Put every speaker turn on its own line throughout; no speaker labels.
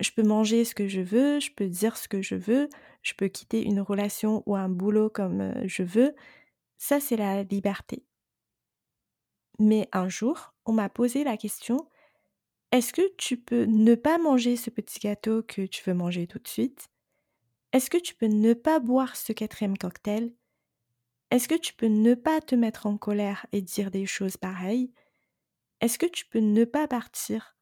Je peux manger ce que je veux, je peux dire ce que je veux, je peux quitter une relation ou un boulot comme je veux. Ça, c'est la liberté. Mais un jour, on m'a posé la question, est-ce que tu peux ne pas manger ce petit gâteau que tu veux manger tout de suite? Est-ce que tu peux ne pas boire ce quatrième cocktail? Est-ce que tu peux ne pas te mettre en colère et dire des choses pareilles? Est-ce que tu peux ne pas partir?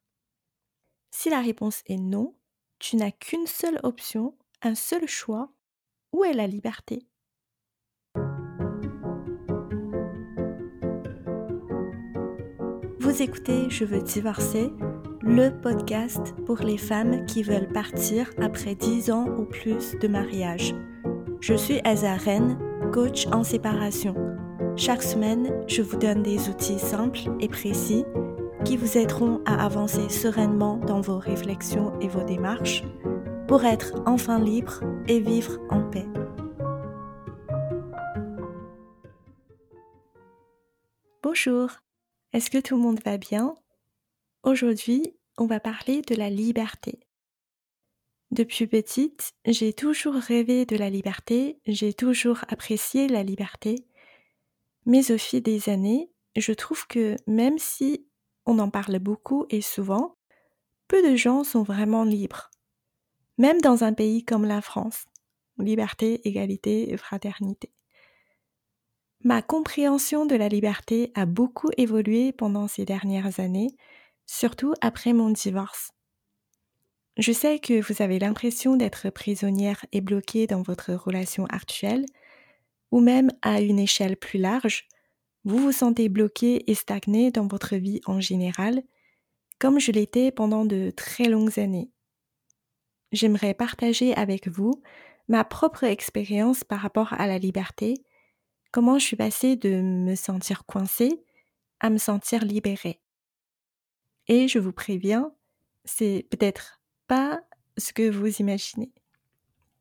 Si la réponse est non, tu n'as qu'une seule option, un seul choix. Où est la liberté? Vous écoutez Je veux divorcer, le podcast pour les femmes qui veulent partir après 10 ans ou plus de mariage. Je suis Asa Ren, coach en séparation. Chaque semaine, je vous donne des outils simples et précis qui vous aideront à avancer sereinement dans vos réflexions et vos démarches pour être enfin libre et vivre en paix. Bonjour, est-ce que tout le monde va bien? Aujourd'hui, on va parler de la liberté. Depuis petite, j'ai toujours rêvé de la liberté, j'ai toujours apprécié la liberté, mais au fil des années, je trouve que même si on en parle beaucoup et souvent, peu de gens sont vraiment libres. Même dans un pays comme la France. Liberté, égalité et fraternité. Ma compréhension de la liberté a beaucoup évolué pendant ces dernières années, surtout après mon divorce. Je sais que vous avez l'impression d'être prisonnière et bloquée dans votre relation actuelle, ou même à une échelle plus large, vous vous sentez bloqué et stagné dans votre vie en général, comme je l'étais pendant de très longues années. J'aimerais partager avec vous ma propre expérience par rapport à la liberté, comment je suis passée de me sentir coincée à me sentir libérée. Et je vous préviens, c'est peut-être pas ce que vous imaginez.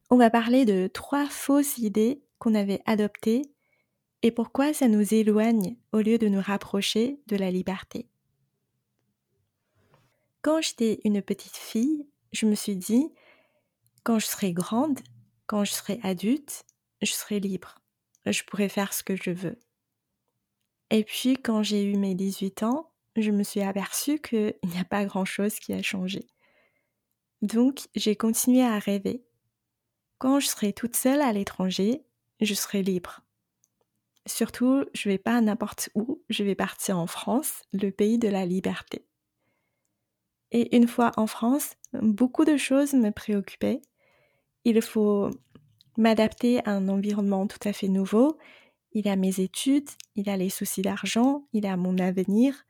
On va parler de trois fausses idées qu'on avait adoptées et pourquoi ça nous éloigne au lieu de nous rapprocher de la liberté? Quand j'étais une petite fille, je me suis dit, quand je serai grande, quand je serai adulte, je serai libre. Je pourrai faire ce que je veux. Et puis, quand j'ai eu mes 18 ans, je me suis aperçue qu'il n'y a pas grand-chose qui a changé. Donc, j'ai continué à rêver. Quand je serai toute seule à l'étranger, je serai libre. Surtout, je vais pas n'importe où, je vais partir en France, le pays de la liberté. Et une fois en France, beaucoup de choses me préoccupaient. Il faut m'adapter à un environnement tout à fait nouveau. Il a mes études, il a les soucis d'argent, il a mon avenir.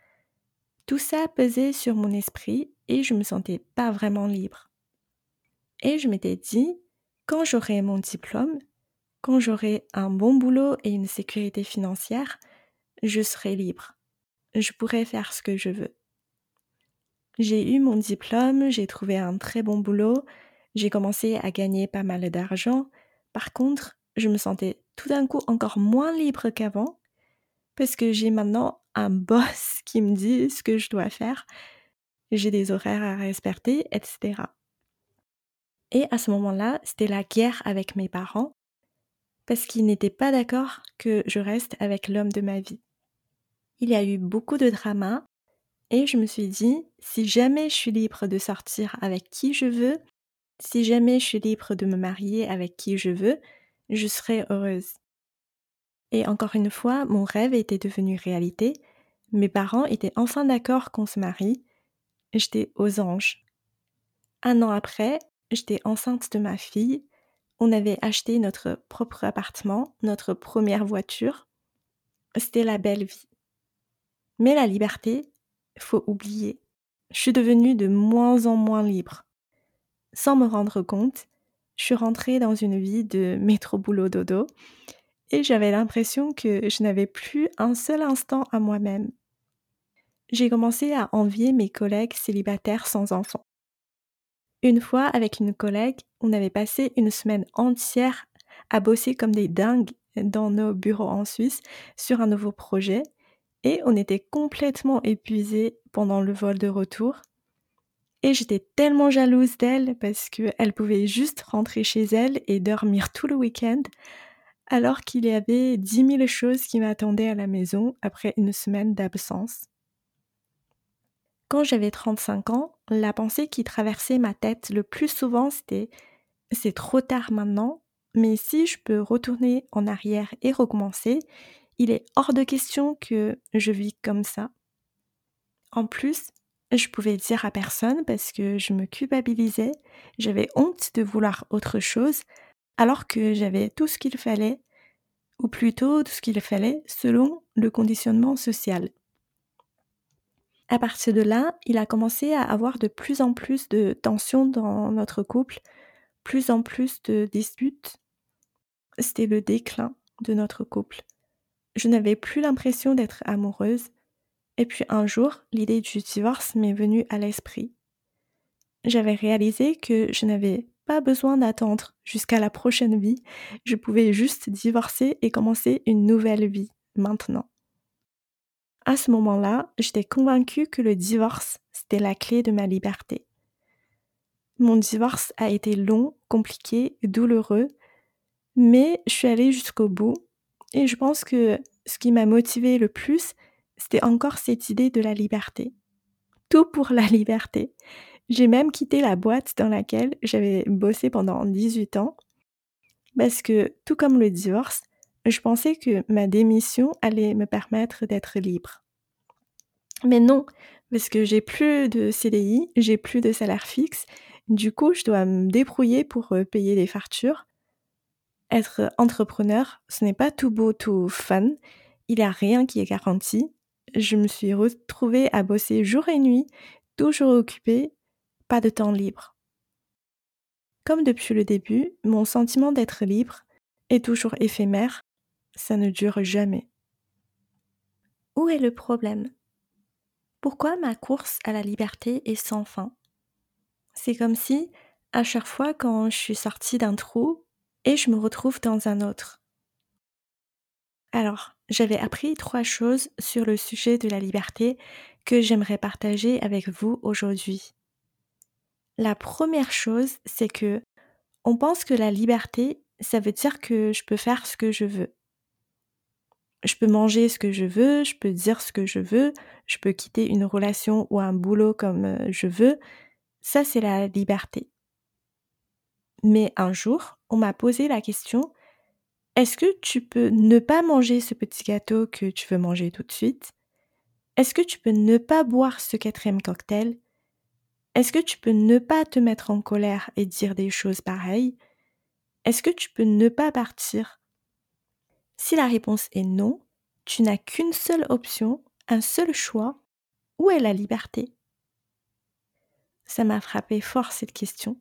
Tout ça pesait sur mon esprit et je me sentais pas vraiment libre. Et je m'étais dit, quand j'aurai mon diplôme, quand j'aurai un bon boulot et une sécurité financière, je serai libre. Je pourrai faire ce que je veux. J'ai eu mon diplôme, j'ai trouvé un très bon boulot, j'ai commencé à gagner pas mal d'argent. Par contre, je me sentais tout d'un coup encore moins libre qu'avant parce que j'ai maintenant un boss qui me dit ce que je dois faire. J'ai des horaires à respecter, etc. Et à ce moment-là, c'était la guerre avec mes parents parce qu'ils n'étaient pas d'accord que je reste avec l'homme de ma vie. Il y a eu beaucoup de drama et je me suis dit, si jamais je suis libre de sortir avec qui je veux, si jamais je suis libre de me marier avec qui je veux, je serai heureuse. Et encore une fois, mon rêve était devenu réalité. Mes parents étaient enfin d'accord qu'on se marie. J'étais aux anges. Un an après, j'étais enceinte de ma fille on avait acheté notre propre appartement, notre première voiture. C'était la belle vie. Mais la liberté, faut oublier. Je suis devenue de moins en moins libre. Sans me rendre compte, je suis rentrée dans une vie de métro boulot dodo et j'avais l'impression que je n'avais plus un seul instant à moi-même. J'ai commencé à envier mes collègues célibataires sans enfants. Une fois, avec une collègue, on avait passé une semaine entière à bosser comme des dingues dans nos bureaux en Suisse sur un nouveau projet et on était complètement épuisés pendant le vol de retour. Et j'étais tellement jalouse d'elle parce qu'elle pouvait juste rentrer chez elle et dormir tout le week-end, alors qu'il y avait dix mille choses qui m'attendaient à la maison après une semaine d'absence. Quand j'avais 35 ans, la pensée qui traversait ma tête le plus souvent c'était c'est trop tard maintenant, mais si je peux retourner en arrière et recommencer, il est hors de question que je vis comme ça. En plus, je pouvais dire à personne parce que je me culpabilisais, j'avais honte de vouloir autre chose, alors que j'avais tout ce qu'il fallait, ou plutôt tout ce qu'il fallait selon le conditionnement social. À partir de là, il a commencé à avoir de plus en plus de tensions dans notre couple, plus en plus de disputes. C'était le déclin de notre couple. Je n'avais plus l'impression d'être amoureuse. Et puis un jour, l'idée du divorce m'est venue à l'esprit. J'avais réalisé que je n'avais pas besoin d'attendre jusqu'à la prochaine vie, je pouvais juste divorcer et commencer une nouvelle vie, maintenant. À ce moment-là, j'étais convaincue que le divorce, c'était la clé de ma liberté. Mon divorce a été long, compliqué, douloureux, mais je suis allée jusqu'au bout et je pense que ce qui m'a motivée le plus, c'était encore cette idée de la liberté. Tout pour la liberté. J'ai même quitté la boîte dans laquelle j'avais bossé pendant 18 ans parce que, tout comme le divorce, je pensais que ma démission allait me permettre d'être libre. Mais non, parce que j'ai plus de CDI, j'ai plus de salaire fixe, du coup je dois me débrouiller pour euh, payer les factures, être entrepreneur, ce n'est pas tout beau, tout fun. Il n'y a rien qui est garanti. Je me suis retrouvée à bosser jour et nuit, toujours occupée, pas de temps libre. Comme depuis le début, mon sentiment d'être libre est toujours éphémère, ça ne dure jamais. Où est le problème? Pourquoi ma course à la liberté est sans fin? C'est comme si, à chaque fois quand je suis sortie d'un trou, et je me retrouve dans un autre. Alors, j'avais appris trois choses sur le sujet de la liberté que j'aimerais partager avec vous aujourd'hui. La première chose, c'est que on pense que la liberté, ça veut dire que je peux faire ce que je veux. Je peux manger ce que je veux, je peux dire ce que je veux, je peux quitter une relation ou un boulot comme euh, je veux. Ça, c'est la liberté. Mais un jour, on m'a posé la question est-ce que tu peux ne pas manger ce petit gâteau que tu veux manger tout de suite? Est-ce que tu peux ne pas boire ce quatrième cocktail? Est-ce que tu peux ne pas te mettre en colère et dire des choses pareilles? Est-ce que tu peux ne pas partir? Si la réponse est non, tu n'as qu'une seule option, un seul choix. Où est la liberté? Ça m'a frappé fort cette question.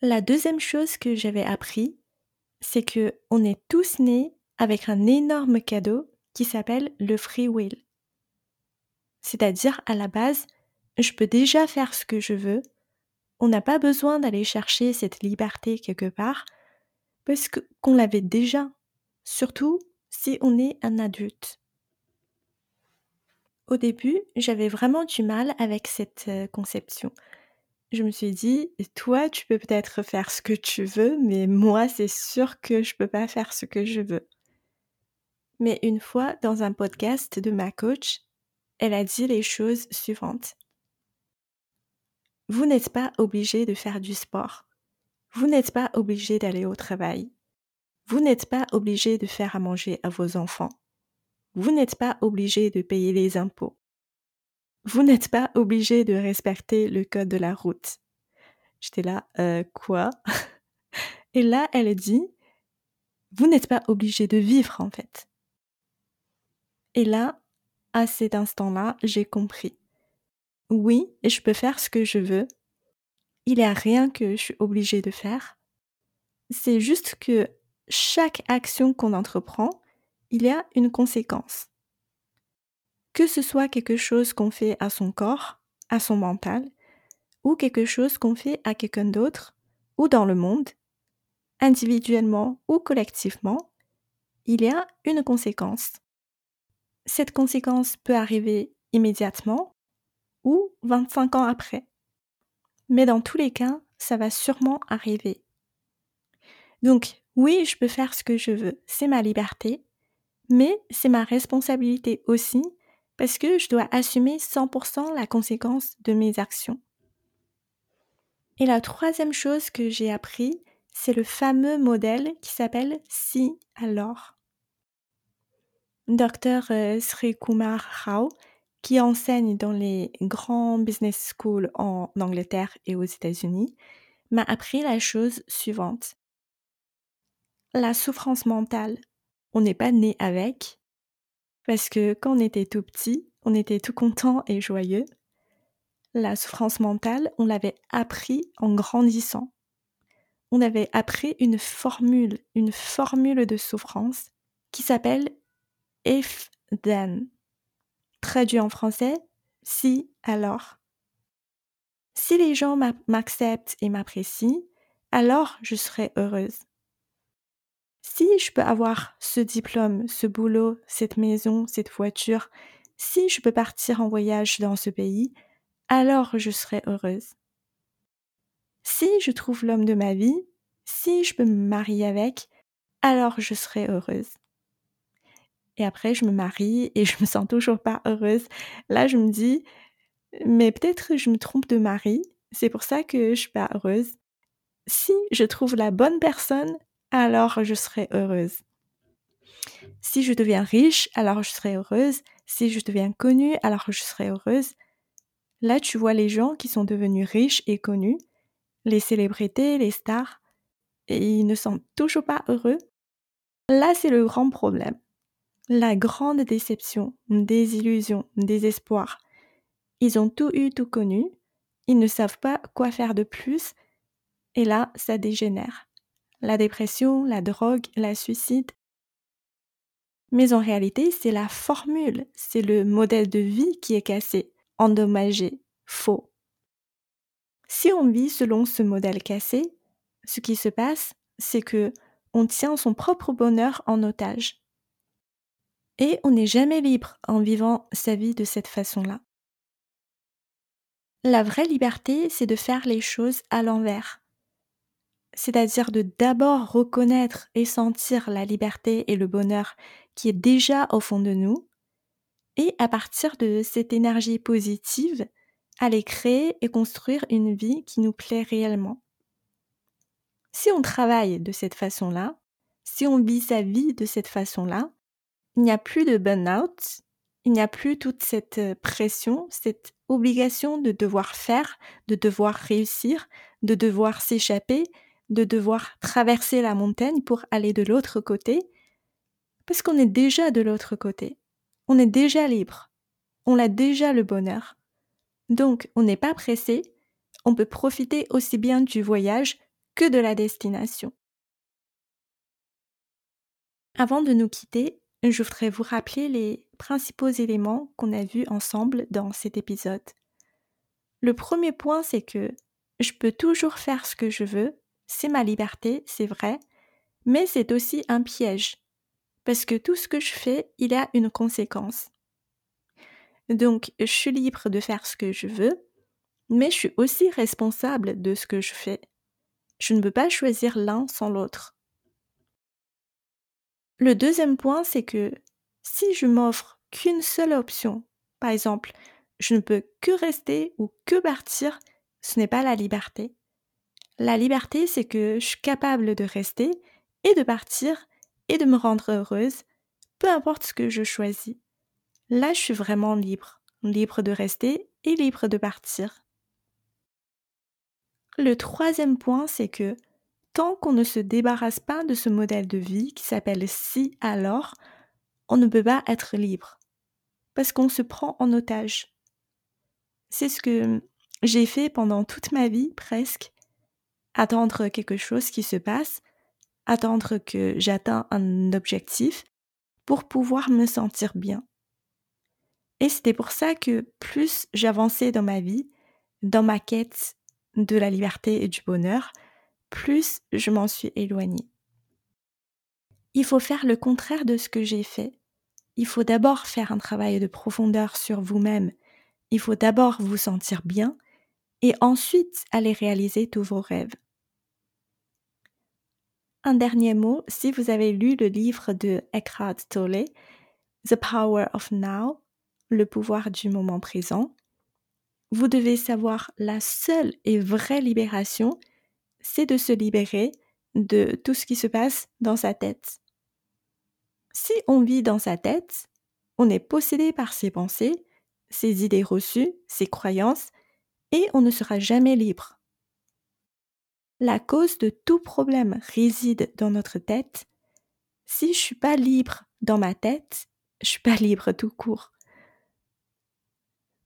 La deuxième chose que j'avais appris, c'est que on est tous nés avec un énorme cadeau qui s'appelle le free will. C'est-à-dire, à la base, je peux déjà faire ce que je veux. On n'a pas besoin d'aller chercher cette liberté quelque part parce qu'on l'avait déjà, surtout si on est un adulte. Au début, j'avais vraiment du mal avec cette euh, conception je me suis dit, toi, tu peux peut-être faire ce que tu veux, mais moi, c'est sûr que je peux pas faire ce que je veux. Mais une fois, dans un podcast de ma coach, elle a dit les choses suivantes. Vous n'êtes pas obligé de faire du sport. Vous n'êtes pas obligé d'aller au travail. Vous n'êtes pas obligé de faire à manger à vos enfants. Vous n'êtes pas obligé de payer les impôts. Vous n'êtes pas obligé de respecter le code de la route. J'étais là, euh, quoi? Et là, elle dit, vous n'êtes pas obligé de vivre en fait. Et là, à cet instant-là, j'ai compris. Oui, je peux faire ce que je veux. Il n'y a rien que je suis obligée de faire. C'est juste que chaque action qu'on entreprend, il y a une conséquence que ce soit quelque chose qu'on fait à son corps, à son mental, ou quelque chose qu'on fait à quelqu'un d'autre, ou dans le monde, individuellement ou collectivement, il y a une conséquence. Cette conséquence peut arriver immédiatement ou 25 ans après. Mais dans tous les cas, ça va sûrement arriver. Donc, oui, je peux faire ce que je veux, c'est ma liberté, mais c'est ma responsabilité aussi parce que je dois assumer 100% la conséquence de mes actions. Et la troisième chose que j'ai appris, c'est le fameux modèle qui s'appelle si alors. Dr euh, Sri Kumar Rao, qui enseigne dans les grands business schools en Angleterre et aux États-Unis, m'a appris la chose suivante. La souffrance mentale, on n'est pas né avec, parce que quand on était tout petit, on était tout content et joyeux. La souffrance mentale, on l'avait appris en grandissant. On avait appris une formule, une formule de souffrance qui s'appelle if then. Traduit en français, si alors? Si les gens m'acceptent et m'apprécient, alors je serai heureuse. Si je peux avoir ce diplôme, ce boulot, cette maison, cette voiture, si je peux partir en voyage dans ce pays, alors je serai heureuse. Si je trouve l'homme de ma vie, si je peux me marier avec, alors je serai heureuse. Et après, je me marie et je me sens toujours pas heureuse. Là, je me dis, mais peut-être je me trompe de mari, c'est pour ça que je suis pas heureuse. Si je trouve la bonne personne, alors je serai heureuse. Si je deviens riche, alors je serai heureuse. Si je deviens connue, alors je serai heureuse. Là, tu vois les gens qui sont devenus riches et connus, les célébrités, les stars, et ils ne sont toujours pas heureux. Là, c'est le grand problème. La grande déception, désillusion, désespoir. Ils ont tout eu, tout connu, ils ne savent pas quoi faire de plus, et là, ça dégénère la dépression, la drogue, la suicide. Mais en réalité, c'est la formule, c'est le modèle de vie qui est cassé, endommagé, faux. Si on vit selon ce modèle cassé, ce qui se passe, c'est que on tient son propre bonheur en otage. Et on n'est jamais libre en vivant sa vie de cette façon-là. La vraie liberté, c'est de faire les choses à l'envers c'est-à-dire de d'abord reconnaître et sentir la liberté et le bonheur qui est déjà au fond de nous, et à partir de cette énergie positive, aller créer et construire une vie qui nous plaît réellement. Si on travaille de cette façon-là, si on vit sa vie de cette façon-là, il n'y a plus de burn-out, il n'y a plus toute cette euh, pression, cette obligation de devoir faire, de devoir réussir, de devoir s'échapper, de devoir traverser la montagne pour aller de l'autre côté, parce qu'on est déjà de l'autre côté. On est déjà libre. On a déjà le bonheur. Donc, on n'est pas pressé. On peut profiter aussi bien du voyage que de la destination. Avant de nous quitter, je voudrais vous rappeler les principaux éléments qu'on a vus ensemble dans cet épisode. Le premier point, c'est que je peux toujours faire ce que je veux c'est ma liberté, c'est vrai, mais c'est aussi un piège, parce que tout ce que je fais, il a une conséquence. Donc, je suis libre de faire ce que je veux, mais je suis aussi responsable de ce que je fais. Je ne peux pas choisir l'un sans l'autre. Le deuxième point, c'est que si je m'offre qu'une seule option, par exemple, je ne peux que rester ou que partir, ce n'est pas la liberté. La liberté, c'est que je suis capable de rester et de partir et de me rendre heureuse, peu importe ce que je choisis. Là, je suis vraiment libre, libre de rester et libre de partir. Le troisième point, c'est que tant qu'on ne se débarrasse pas de ce modèle de vie qui s'appelle si alors, on ne peut pas être libre, parce qu'on se prend en otage. C'est ce que j'ai fait pendant toute ma vie presque, attendre quelque chose qui se passe, attendre que j'atteins un objectif pour pouvoir me sentir bien. Et c'était pour ça que plus j'avançais dans ma vie, dans ma quête de la liberté et du bonheur, plus je m'en suis éloignée. Il faut faire le contraire de ce que j'ai fait. Il faut d'abord faire un travail de profondeur sur vous-même. Il faut d'abord vous sentir bien et ensuite aller réaliser tous vos rêves. Un dernier mot, si vous avez lu le livre de Eckhart Tolle, The Power of Now, le pouvoir du moment présent, vous devez savoir la seule et vraie libération, c'est de se libérer de tout ce qui se passe dans sa tête. Si on vit dans sa tête, on est possédé par ses pensées, ses idées reçues, ses croyances, et on ne sera jamais libre. La cause de tout problème réside dans notre tête. Si je suis pas libre dans ma tête, je suis pas libre tout court.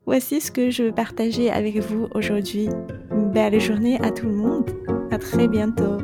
Voici ce que je veux partager avec vous aujourd'hui. Belle journée à tout le monde. À très bientôt.